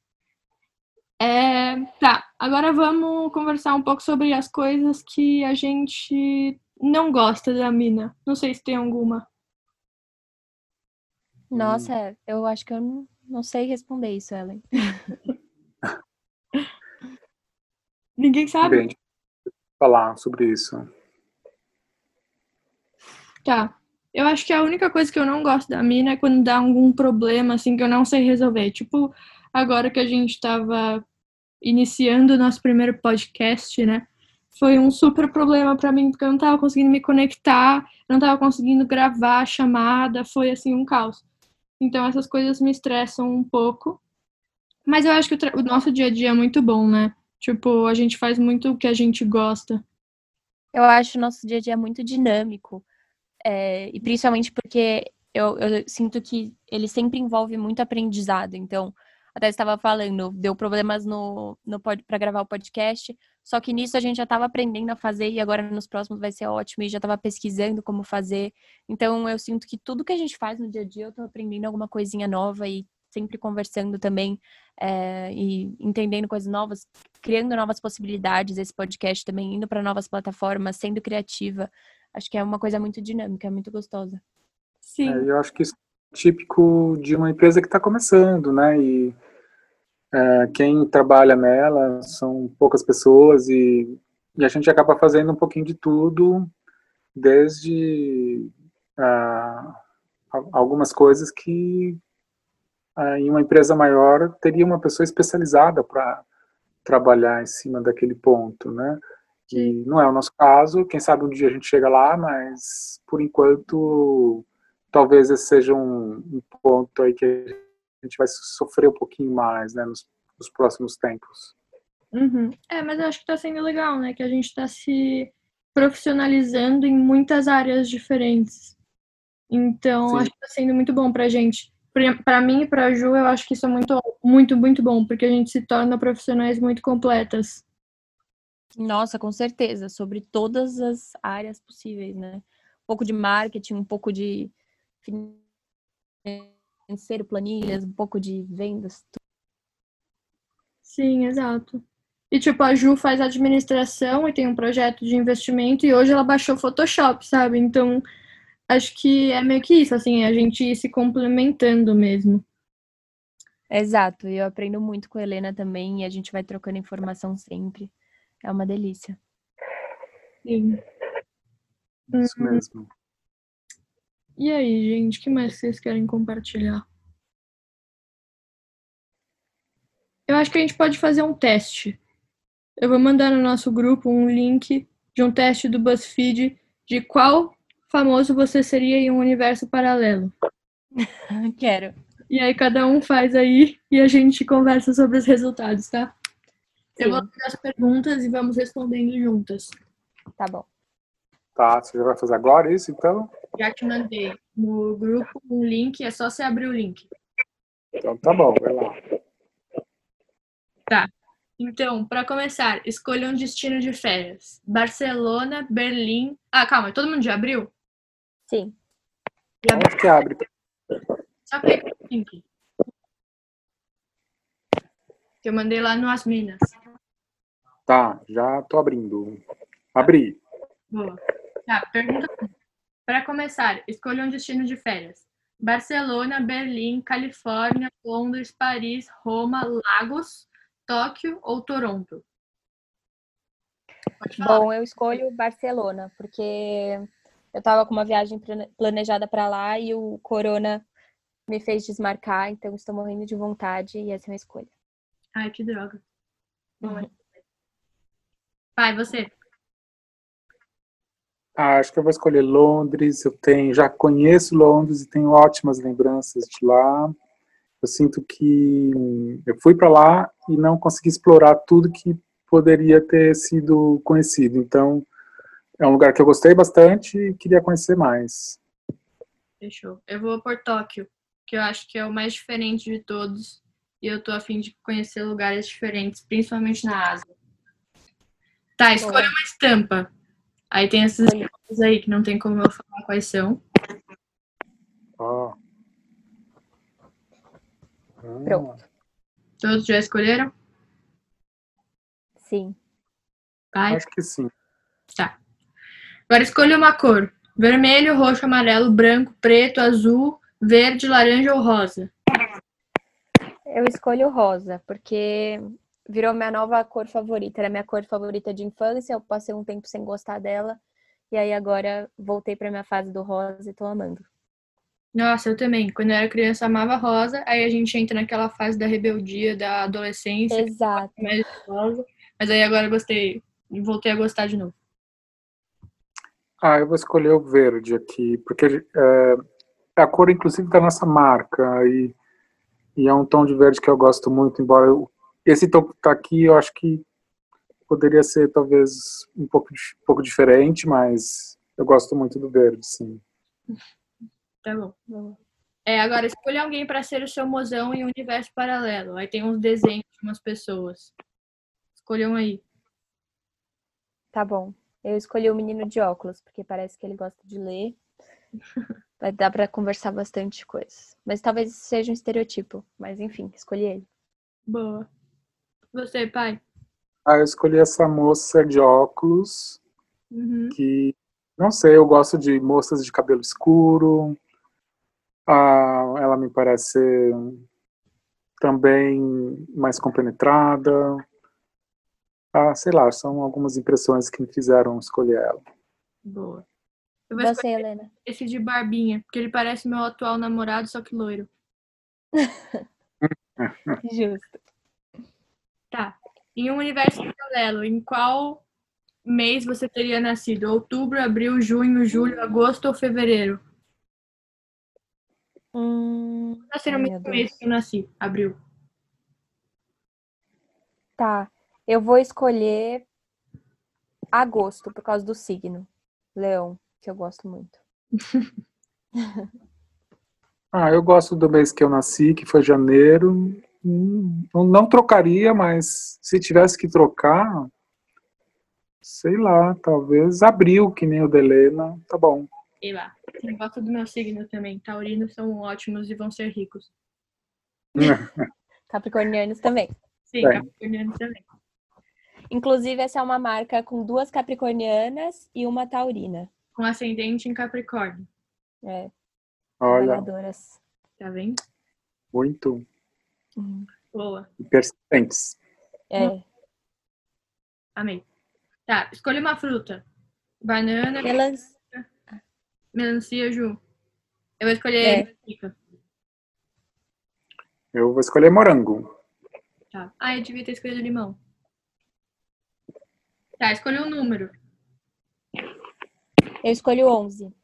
S2: É, tá, agora vamos conversar um pouco sobre as coisas que a gente não gosta da mina. Não sei se tem alguma.
S4: Nossa, eu acho que eu não, não sei responder isso, Ellen.
S2: Ninguém sabe?
S3: Bem, falar sobre isso.
S2: Tá. Eu acho que a única coisa que eu não gosto da mina é quando dá algum problema, assim, que eu não sei resolver. Tipo, agora que a gente tava iniciando o nosso primeiro podcast, né? Foi um super problema para mim, porque eu não tava conseguindo me conectar, não tava conseguindo gravar a chamada, foi assim um caos. Então essas coisas me estressam um pouco. Mas eu acho que o, o nosso dia a dia é muito bom, né? Tipo, a gente faz muito o que a gente gosta.
S4: Eu acho o nosso dia a dia muito dinâmico. É, e principalmente porque eu, eu, sinto que ele sempre envolve muito aprendizado. Então, até estava falando, deu problemas no, no para gravar o podcast, só que nisso a gente já estava aprendendo a fazer e agora nos próximos vai ser ótimo e já estava pesquisando como fazer. Então eu sinto que tudo que a gente faz no dia a dia eu estou aprendendo alguma coisinha nova e sempre conversando também é, e entendendo coisas novas, criando novas possibilidades. Esse podcast também indo para novas plataformas, sendo criativa. Acho que é uma coisa muito dinâmica, muito gostosa.
S3: Sim. É, eu acho que isso é típico de uma empresa que está começando, né? E é, quem trabalha nela são poucas pessoas e, e, a gente acaba fazendo um pouquinho de tudo, desde ah, algumas coisas que ah, em uma empresa maior teria uma pessoa especializada para trabalhar em cima daquele ponto, né? E não é o nosso caso, quem sabe um dia a gente chega lá, mas por enquanto talvez esse seja um, um ponto aí que a gente vai sofrer um pouquinho mais, né, nos, nos próximos tempos.
S2: Uhum. É, mas eu acho que está sendo legal, né, que a gente está se profissionalizando em muitas áreas diferentes. Então, Sim. acho que está sendo muito bom para a gente. Para mim e para a Ju, eu acho que isso é muito, muito, muito bom, porque a gente se torna profissionais muito completas.
S4: Nossa, com certeza, sobre todas as áreas possíveis, né? Um pouco de marketing, um pouco de financeiro, planilhas, um pouco de vendas.
S2: Sim, exato. E tipo, a Ju faz administração e tem um projeto de investimento e hoje ela baixou Photoshop, sabe? Então, acho que é meio que isso, assim, a gente ir se complementando mesmo.
S4: Exato, e eu aprendo muito com a Helena também e a gente vai trocando informação sempre. É uma delícia.
S2: Sim.
S3: Isso mesmo.
S2: E aí, gente, o que mais vocês querem compartilhar? Eu acho que a gente pode fazer um teste. Eu vou mandar no nosso grupo um link de um teste do BuzzFeed de qual famoso você seria em um universo paralelo.
S4: Quero.
S2: E aí cada um faz aí e a gente conversa sobre os resultados, tá? Sim. Eu vou fazer as perguntas e vamos respondendo juntas.
S4: Tá bom.
S3: Tá, você já vai fazer agora isso, então?
S2: Já te mandei no grupo um link, é só você abrir o link.
S3: Então tá bom, vai lá.
S2: Tá. Então, para começar, escolha um destino de férias. Barcelona, Berlim. Ah, calma, todo mundo já abriu?
S4: Sim.
S3: Já Onde que abre?
S2: Só clica no link. Que eu mandei lá no As Minas.
S3: Tá, já tô abrindo. Abri.
S2: Boa. Tá, pergunta. Para começar, escolha um destino de férias. Barcelona, Berlim, Califórnia, Londres, Paris, Roma, Lagos, Tóquio ou Toronto?
S4: Bom, eu escolho Barcelona, porque eu tava com uma viagem plane- planejada para lá e o corona me fez desmarcar, então estou morrendo de vontade e essa é a minha escolha.
S2: Ai, que droga. Bom, é. Vai, você.
S3: Ah, acho que eu vou escolher Londres. Eu tenho, já conheço Londres e tenho ótimas lembranças de lá. Eu sinto que hum, eu fui para lá e não consegui explorar tudo que poderia ter sido conhecido. Então, é um lugar que eu gostei bastante e queria conhecer mais.
S2: Fechou. Eu vou por Tóquio, que eu acho que é o mais diferente de todos. E eu tô a fim de conhecer lugares diferentes, principalmente na Ásia. Tá, escolha uma estampa. Aí tem essas estampas aí que não tem como eu falar quais são.
S3: Ó. Ah,
S4: Pronto.
S2: Todos já escolheram?
S4: Sim.
S2: Vai.
S3: acho que sim.
S2: Tá. Agora escolha uma cor: vermelho, roxo, amarelo, branco, preto, azul, verde, laranja ou rosa.
S4: Eu escolho rosa, porque virou minha nova cor favorita. Era minha cor favorita de infância, eu passei um tempo sem gostar dela. E aí agora voltei pra minha fase do rosa e tô amando.
S2: Nossa, eu também. Quando eu era criança, amava rosa. Aí a gente entra naquela fase da rebeldia, da adolescência,
S4: Exato.
S2: mais rosa. Mas aí agora eu gostei, voltei a gostar de novo.
S3: Ah, eu vou escolher o verde aqui, porque é, é a cor, inclusive, da nossa marca. E, e é um tom de verde que eu gosto muito, embora eu- esse tom que tá aqui, eu acho que poderia ser talvez um pouco, um pouco diferente, mas eu gosto muito do verde, sim.
S2: Tá bom. É, agora escolha alguém pra ser o seu mozão em um universo paralelo. Aí tem uns desenhos de umas pessoas. Escolham aí.
S4: Tá bom. Eu escolhi o menino de óculos, porque parece que ele gosta de ler. Vai dar pra conversar bastante coisas. Mas talvez seja um estereotipo. Mas enfim, escolhi ele.
S2: Boa. Você, pai?
S3: Ah, eu escolhi essa moça de óculos,
S2: Uhum.
S3: que, não sei, eu gosto de moças de cabelo escuro. Ah, ela me parece também mais compenetrada. Ah, sei lá, são algumas impressões que me fizeram escolher ela.
S2: Boa. Eu vou escolher
S4: Você, Helena.
S2: esse de barbinha, porque ele parece meu atual namorado, só que loiro.
S4: Justo.
S2: Tá. Em um universo paralelo, em qual mês você teria nascido? Outubro, abril, junho, julho, agosto ou fevereiro?
S4: Hum,
S2: Nasci no mesmo mês que eu nasci, abril.
S4: tá. Eu vou escolher agosto, por causa do signo. Leão, que eu gosto muito.
S3: Ah, eu gosto do mês que eu nasci, que foi janeiro. Hum, Não, não trocaria, mas se tivesse que trocar, sei lá, talvez abril, que nem o da Helena, tá bom.
S2: Sei lá. Eu gosto do meu signo também. Taurinos são ótimos e vão ser ricos.
S4: Capricornianos também.
S2: Sim,
S3: Bem.
S2: capricornianos também.
S4: Inclusive, essa é uma marca com duas capricornianas e uma taurina.
S2: Com ascendente em Capricórnio.
S4: É,
S3: Olha.
S2: Tá vendo?
S3: muito
S2: Boa.
S3: persistentes.
S4: É.
S2: Amei. Tá, escolha uma fruta. Banana,
S4: Melanç...
S2: melancia, Ju. Eu vou escolher
S4: É.
S2: melancia.
S3: Eu vou escolher morango.
S2: Tá. Ah, eu devia ter escolhido limão. Tá, escolha um número.
S4: Eu escolho 11.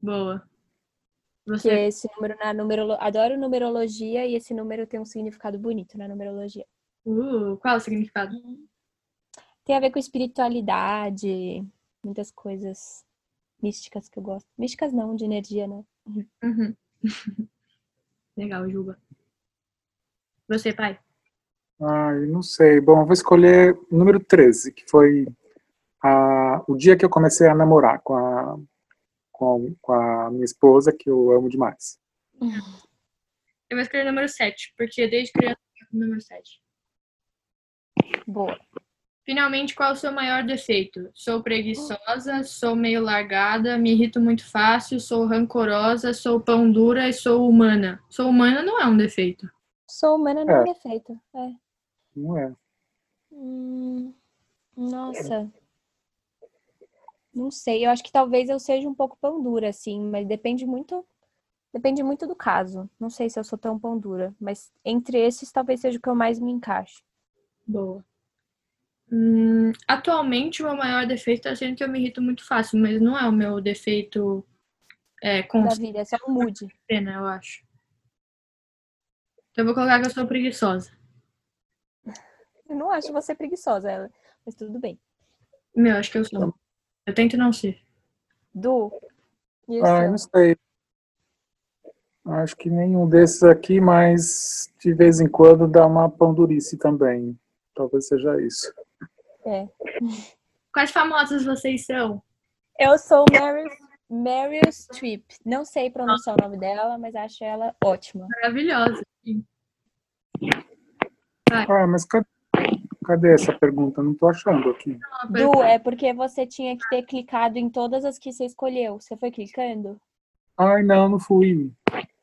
S2: Boa.
S4: Que
S2: Você.
S4: esse número na numerolo... Adoro numerologia e esse número tem um significado bonito na numerologia.
S2: Uh, qual o significado?
S4: Tem a ver com espiritualidade, muitas coisas místicas que eu gosto. Místicas não, de energia, né?
S2: Uhum. Legal, Juba. Você, pai?
S3: Ai, não sei. Bom, eu vou escolher o número 13, que foi a, o dia que eu comecei a namorar com a, com, com a minha esposa, que eu amo demais.
S2: Eu vou escolher o número 7, porque desde criança eu gosto do número 7.
S4: Boa.
S2: Finalmente, qual é o seu maior defeito? Sou preguiçosa, sou meio largada, me irrito muito fácil, sou rancorosa, sou pão dura e sou humana. Sou humana não é um defeito.
S4: Sou humana não é
S3: É.
S4: um defeito. É.
S3: Não é.
S4: Hum, nossa. Não sei, eu acho que talvez eu seja um pouco pão dura, assim, mas depende muito. Depende muito do caso. Não sei se eu sou tão pão dura, mas entre esses talvez seja o que eu mais me encaixe.
S2: Boa. Hum, atualmente, o meu maior defeito está sendo que eu me irrito muito fácil, mas não é o meu defeito é,
S4: Da
S2: constante,
S4: vida, esse é um mood.
S2: né, eu acho. Então, eu vou colocar que eu sou preguiçosa.
S4: Eu não acho você preguiçosa, ela, mas tudo bem.
S2: Meu, acho que eu sou. Eu tento não ser.
S4: Du, e o
S3: Ah, não sei. Acho que nenhum desses aqui, mas de vez em quando dá uma pandurice também. Talvez seja isso.
S4: É.
S2: Quais famosas vocês são?
S4: Eu sou Meryl, Meryl Streep. Não sei pronunciar o nome dela, mas acho ela ótima.
S2: Maravilhosa. sim.
S3: Ah, mas cadê, cadê essa pergunta? Não tô achando aqui.
S4: Du, é porque você tinha que ter clicado em todas as que você escolheu. Você foi clicando?
S3: Ai, não, não fui.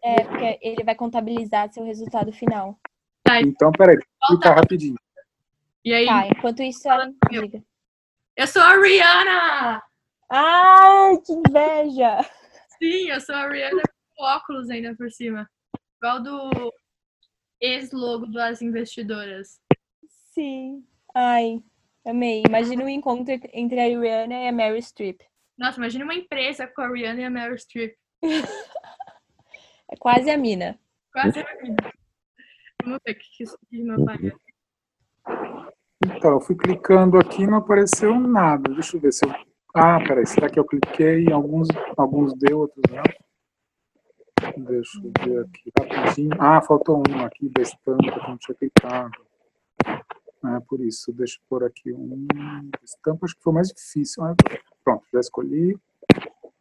S4: É, porque ele vai contabilizar seu resultado final.
S3: Então, peraí, deixa eu clicar rapidinho.
S2: E aí,
S4: Tá, enquanto isso, diga.
S2: eu sou a Rihanna!
S4: Ai, que inveja!
S2: Sim, eu sou a Rihanna com óculos ainda por cima. Igual do ex-logo das investidoras.
S4: Sim. Ai, amei. Imagina um encontro entre a Rihanna e a Mary Streep.
S2: Nossa, imagina uma empresa com a Rihanna e a Meryl Streep.
S4: É quase a mina.
S2: Quase a mina. Vamos ver o que isso aqui me aparece.
S3: Então, eu fui clicando aqui e não apareceu nada. Deixa eu ver se eu. Ah, peraí, será que eu cliquei em alguns, alguns deu, outros não? Deixa eu ver aqui rapidinho. Ah, faltou um aqui da estampa que eu não tinha clicado. É por isso, deixa eu pôr aqui um. Estampa, acho que foi mais difícil. Ah, pronto, já escolhi.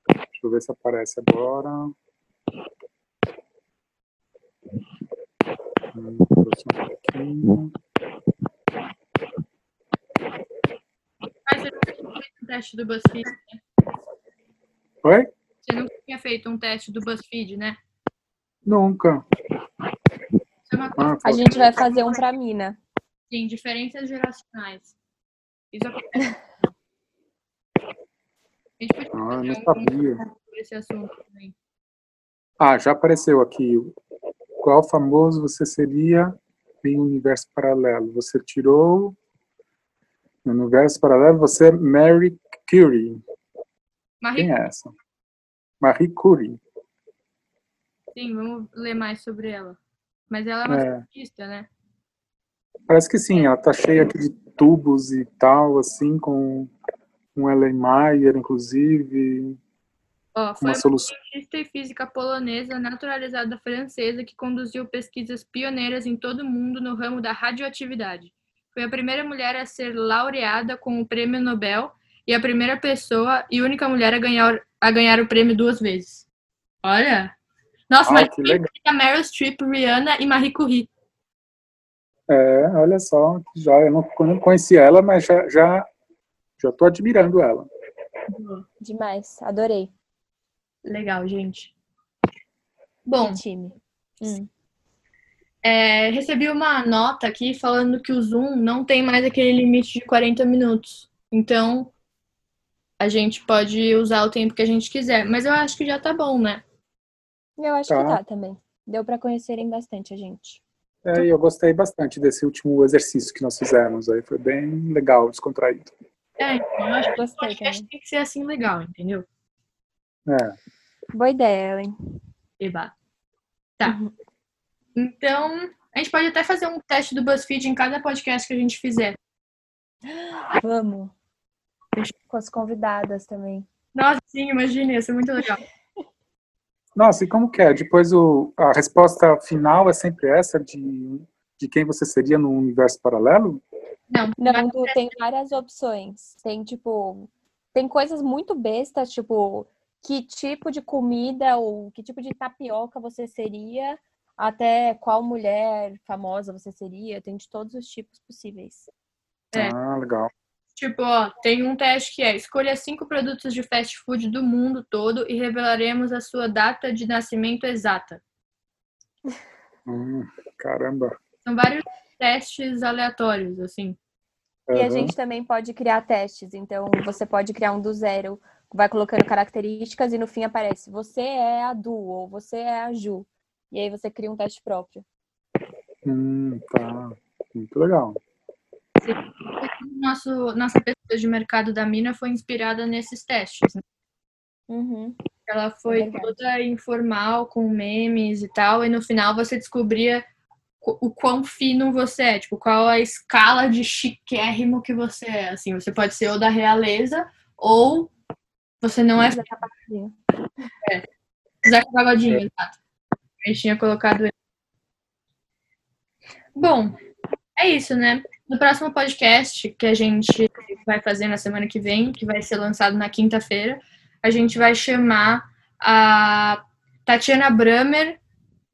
S3: Deixa eu ver se aparece agora. Hum, um pouquinho.
S2: Mas você nunca tinha feito um teste do BuzzFeed, né?
S3: Oi?
S2: Você nunca tinha feito um teste do BuzzFeed, né?
S3: Nunca.
S2: É
S3: Ah,
S4: A gente vai fazer um pra mina.
S2: Sim, diferenças geracionais. Isso acontece. A gente podia
S3: Ah, não sabia.
S2: sobre esse assunto também.
S3: Ah, já apareceu aqui. Qual famoso você seria em um universo paralelo? Você tirou. No universo paralelo, você é Mary Curie.
S2: Marie,
S3: Quem é essa? Marie Curie.
S2: sim, vamos ler mais sobre ela. Mas ela é uma
S3: É.
S2: cientista, né?
S3: Parece que sim, ela tá cheia aqui de tubos e tal, assim, com um Ellen Mayer, inclusive.
S2: Ó, foi
S3: Uma solução.
S2: cientista e física polonesa naturalizada francesa que conduziu pesquisas pioneiras em todo o mundo no ramo da radioatividade. Foi a primeira mulher a ser laureada com o prêmio Nobel e a primeira pessoa e única mulher a ganhar, a ganhar o prêmio duas vezes. Olha! Nossa,
S3: Ah,
S2: mas
S3: que legal.
S2: a Meryl Streep, Rihanna e Marie Curie.
S3: É, olha só, que joia. Eu não, conhecia ela, mas já, já, já tô admirando ela.
S4: Demais. Adorei.
S2: Legal, gente. Bom,
S4: Que time. Hum.
S2: É, recebi uma nota aqui falando que o Zoom não tem mais aquele limite de 40 minutos. Então, a gente pode usar o tempo que a gente quiser. Mas eu acho que já tá bom, né?
S4: Eu acho
S3: Tá.
S4: que tá também. Deu pra conhecerem bastante a gente.
S3: É, e eu gostei bastante desse último exercício que nós fizemos aí. Foi bem legal, descontraído.
S2: É, então, eu acho que o podcast tem que ser assim legal, entendeu?
S3: É.
S4: Boa ideia, Ellen.
S2: Eba. Tá. Então, a gente pode até fazer um teste do BuzzFeed em cada podcast que a gente fizer.
S4: Vamos. Com as convidadas também.
S2: Nossa, sim, imagina, ia ser muito legal.
S3: Nossa, e como que é? Depois o, a resposta final é sempre essa de, de quem você seria no universo paralelo?
S2: Não,
S4: Não, tem várias opções. Tem, tipo, tem coisas muito bestas, tipo, que tipo de comida ou que tipo de tapioca você seria, até qual mulher famosa você seria, tem de todos os tipos possíveis.
S3: É. Ah, legal.
S2: Tipo, ó, tem um teste que é escolha cinco produtos de fast food do mundo todo e revelaremos a sua data de nascimento exata.
S3: Hum, caramba.
S2: São vários testes aleatórios, assim.
S4: E a gente também pode criar testes. Então, você pode criar um do zero, vai colocando características e no fim aparece você é a Du ou você é a Ju. E aí você cria um teste próprio.
S3: Hum, tá. Muito legal.
S2: Nosso, nossa pesquisa de mercado da mina foi inspirada nesses testes. Né?
S4: Uhum.
S2: Ela foi é toda informal, com memes e tal, e no final você descobria o quão fino você é, tipo, qual a escala de chiquérrimo que você é. Assim, você pode ser ou da realeza, ou você não é. Zeca Pagodinho. É. Zeca Pagodinho, exato. A gente tinha colocado ele. Bom, é isso, né? No próximo podcast que a gente vai fazer na semana que vem, que vai ser lançado na quinta-feira, a gente vai chamar a Tatiana Bramer,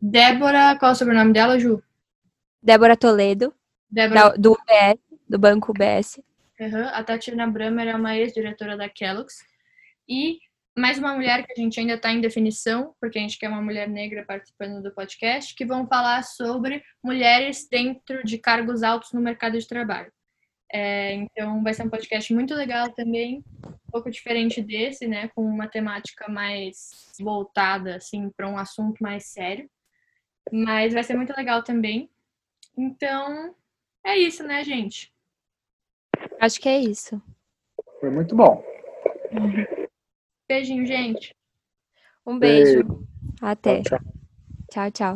S2: Débora, qual é o sobrenome dela, Ju?
S4: Débora Toledo,
S2: Débora...
S4: Da, do UBS, do Banco UBS.
S2: Uhum. A Tatiana Bramer é uma ex-diretora da Kellogg's. E mais uma mulher que a gente ainda está em definição, porque a gente quer uma mulher negra participando do podcast, que vão falar sobre mulheres dentro de cargos altos no mercado de trabalho. É, então, vai ser um podcast muito legal também, um pouco diferente desse, né, com uma temática mais voltada assim para um assunto mais sério. Mas vai ser muito legal também. Então, é isso, né, gente?
S4: Acho que é isso.
S3: Foi muito bom.
S2: Beijinho, gente.
S4: Um beijo. beijo. Até. tchau. tchau. tchau.